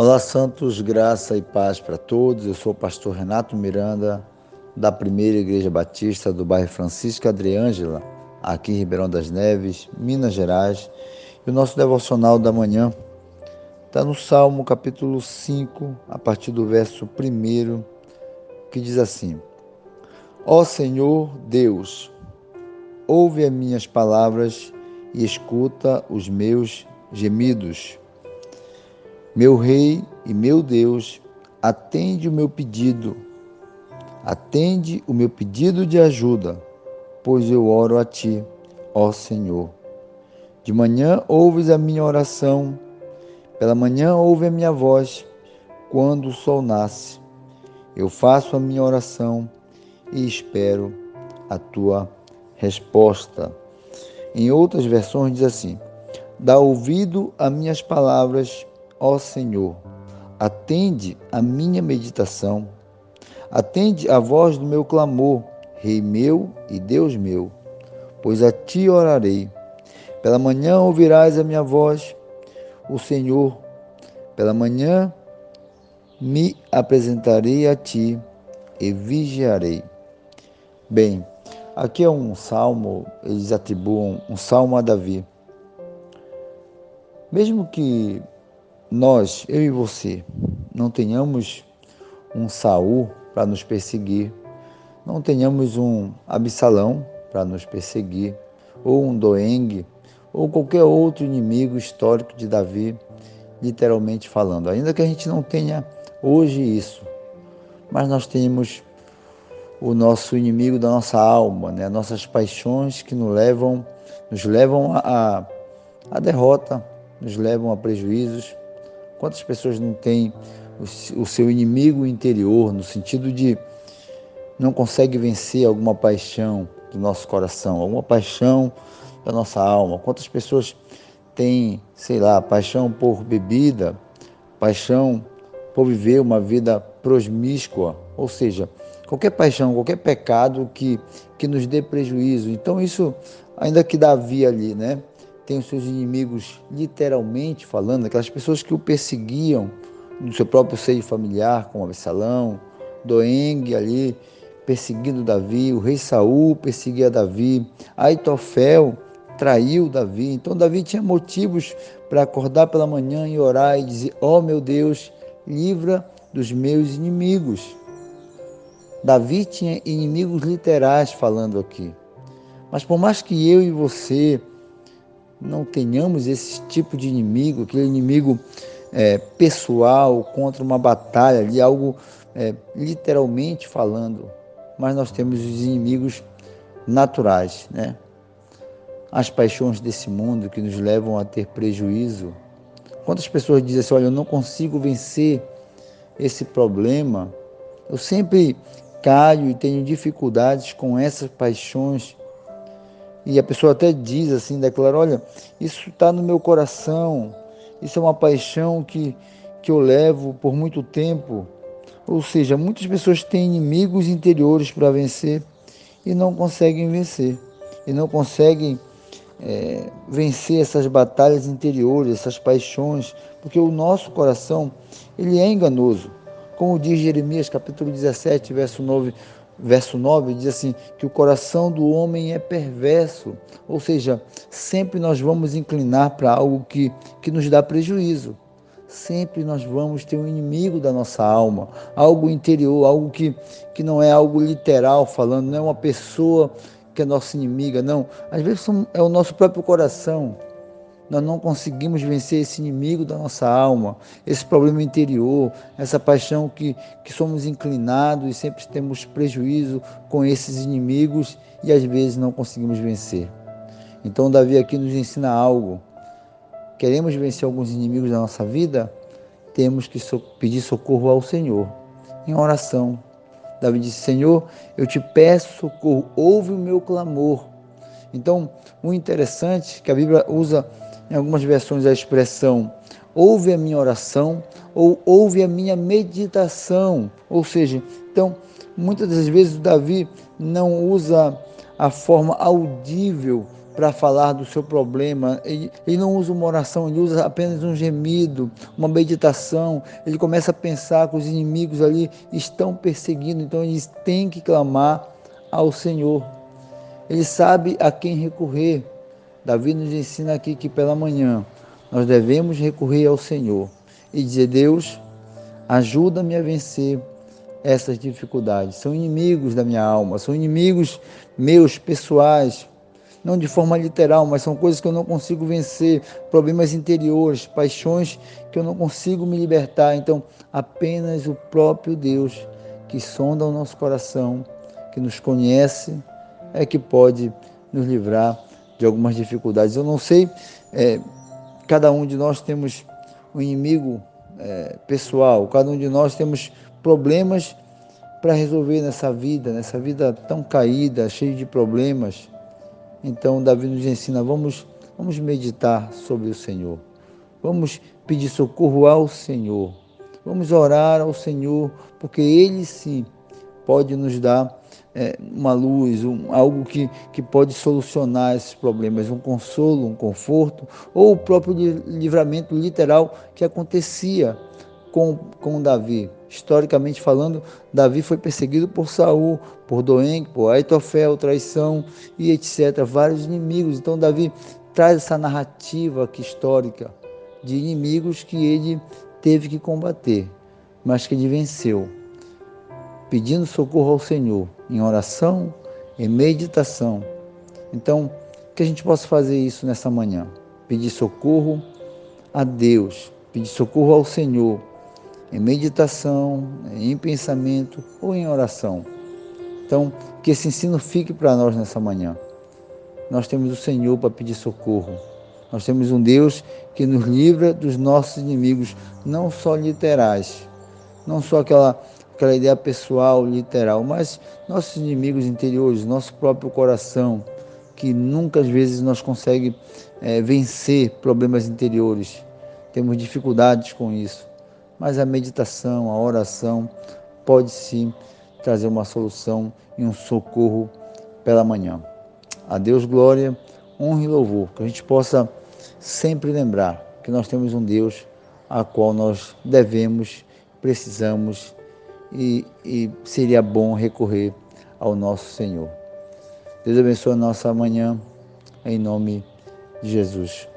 Olá, Santos, graça e paz para todos. Eu sou o pastor Renato Miranda, da Primeira Igreja Batista do bairro Francisco Adriângela, aqui em Ribeirão das Neves, Minas Gerais. E o nosso devocional da manhã está no Salmo capítulo 5, a partir do verso 1, que diz assim: Ó Senhor Deus, ouve as minhas palavras e escuta os meus gemidos. Meu Rei e meu Deus, atende o meu pedido, atende o meu pedido de ajuda, pois eu oro a Ti, ó Senhor. De manhã ouves a minha oração, pela manhã ouve a minha voz, quando o sol nasce. Eu faço a minha oração e espero a Tua resposta. Em outras versões diz assim: Dá ouvido a minhas palavras Ó Senhor, atende a minha meditação, atende a voz do meu clamor, Rei meu e Deus meu, pois a ti orarei. Pela manhã ouvirás a minha voz, o Senhor, pela manhã me apresentarei a ti e vigiarei. Bem, aqui é um salmo, eles atribuem um salmo a Davi. Mesmo que nós, eu e você, não tenhamos um Saul para nos perseguir, não tenhamos um Absalão para nos perseguir, ou um Doeng, ou qualquer outro inimigo histórico de Davi, literalmente falando. Ainda que a gente não tenha hoje isso, mas nós temos o nosso inimigo da nossa alma, né? nossas paixões que nos levam, nos levam a, a derrota, nos levam a prejuízos, Quantas pessoas não têm o seu inimigo interior, no sentido de não consegue vencer alguma paixão do nosso coração, alguma paixão da nossa alma? Quantas pessoas têm, sei lá, paixão por bebida, paixão por viver uma vida prosmíscua, ou seja, qualquer paixão, qualquer pecado que, que nos dê prejuízo. Então, isso, ainda que Davi ali, né? Tem os seus inimigos, literalmente falando, aquelas pessoas que o perseguiam no seu próprio seio familiar, como Absalão, Doeng ali, perseguindo Davi, o rei Saul perseguia Davi, Aitofel traiu Davi. Então Davi tinha motivos para acordar pela manhã e orar e dizer: "Ó oh, meu Deus, livra dos meus inimigos". Davi tinha inimigos literais falando aqui. Mas por mais que eu e você não tenhamos esse tipo de inimigo, aquele inimigo é, pessoal contra uma batalha ali, algo é, literalmente falando, mas nós temos os inimigos naturais, né? As paixões desse mundo que nos levam a ter prejuízo. Quantas pessoas dizem assim: olha, eu não consigo vencer esse problema, eu sempre caio e tenho dificuldades com essas paixões e a pessoa até diz assim, declara, olha, isso está no meu coração, isso é uma paixão que, que eu levo por muito tempo. Ou seja, muitas pessoas têm inimigos interiores para vencer e não conseguem vencer. E não conseguem é, vencer essas batalhas interiores, essas paixões, porque o nosso coração, ele é enganoso. Como diz Jeremias capítulo 17, verso 9, verso 9 diz assim: que o coração do homem é perverso, ou seja, sempre nós vamos inclinar para algo que, que nos dá prejuízo. Sempre nós vamos ter um inimigo da nossa alma, algo interior, algo que, que não é algo literal falando, não é uma pessoa que é nossa inimiga, não. Às vezes é o nosso próprio coração nós não conseguimos vencer esse inimigo da nossa alma, esse problema interior, essa paixão que, que somos inclinados e sempre temos prejuízo com esses inimigos e às vezes não conseguimos vencer. Então, Davi aqui nos ensina algo. Queremos vencer alguns inimigos da nossa vida? Temos que pedir socorro ao Senhor, em oração. Davi disse: Senhor, eu te peço socorro, ouve o meu clamor. Então, o interessante é que a Bíblia usa em algumas versões a expressão ouve a minha oração ou ouve a minha meditação. Ou seja, então, muitas das vezes Davi não usa a forma audível para falar do seu problema. Ele, ele, não usa uma oração, ele usa apenas um gemido, uma meditação. Ele começa a pensar que os inimigos ali estão perseguindo, então eles têm que clamar ao Senhor. Ele sabe a quem recorrer. Davi nos ensina aqui que pela manhã nós devemos recorrer ao Senhor e dizer: Deus, ajuda-me a vencer essas dificuldades. São inimigos da minha alma, são inimigos meus pessoais, não de forma literal, mas são coisas que eu não consigo vencer, problemas interiores, paixões que eu não consigo me libertar. Então, apenas o próprio Deus que sonda o nosso coração, que nos conhece, é que pode nos livrar de algumas dificuldades. Eu não sei, é, cada um de nós temos um inimigo é, pessoal, cada um de nós temos problemas para resolver nessa vida, nessa vida tão caída, cheia de problemas. Então, Davi nos ensina: vamos, vamos meditar sobre o Senhor, vamos pedir socorro ao Senhor, vamos orar ao Senhor, porque Ele sim pode nos dar é, uma luz, um, algo que, que pode solucionar esses problemas, um consolo, um conforto, ou o próprio livramento literal que acontecia com, com Davi. Historicamente falando, Davi foi perseguido por Saul, por Doeng, por Aitofel, traição e etc. Vários inimigos. Então Davi traz essa narrativa aqui histórica de inimigos que ele teve que combater, mas que ele venceu, pedindo socorro ao Senhor em oração, em meditação. Então, que a gente possa fazer isso nessa manhã, pedir socorro a Deus, pedir socorro ao Senhor em meditação, em pensamento ou em oração. Então, que esse ensino fique para nós nessa manhã. Nós temos o Senhor para pedir socorro. Nós temos um Deus que nos livra dos nossos inimigos, não só literais, não só aquela, aquela ideia pessoal, literal, mas nossos inimigos interiores, nosso próprio coração, que nunca às vezes nós consegue é, vencer problemas interiores. Temos dificuldades com isso mas a meditação, a oração pode sim trazer uma solução e um socorro pela manhã. A Deus glória, honra e louvor, que a gente possa sempre lembrar que nós temos um Deus a qual nós devemos, precisamos e, e seria bom recorrer ao nosso Senhor. Deus abençoe a nossa manhã, em nome de Jesus.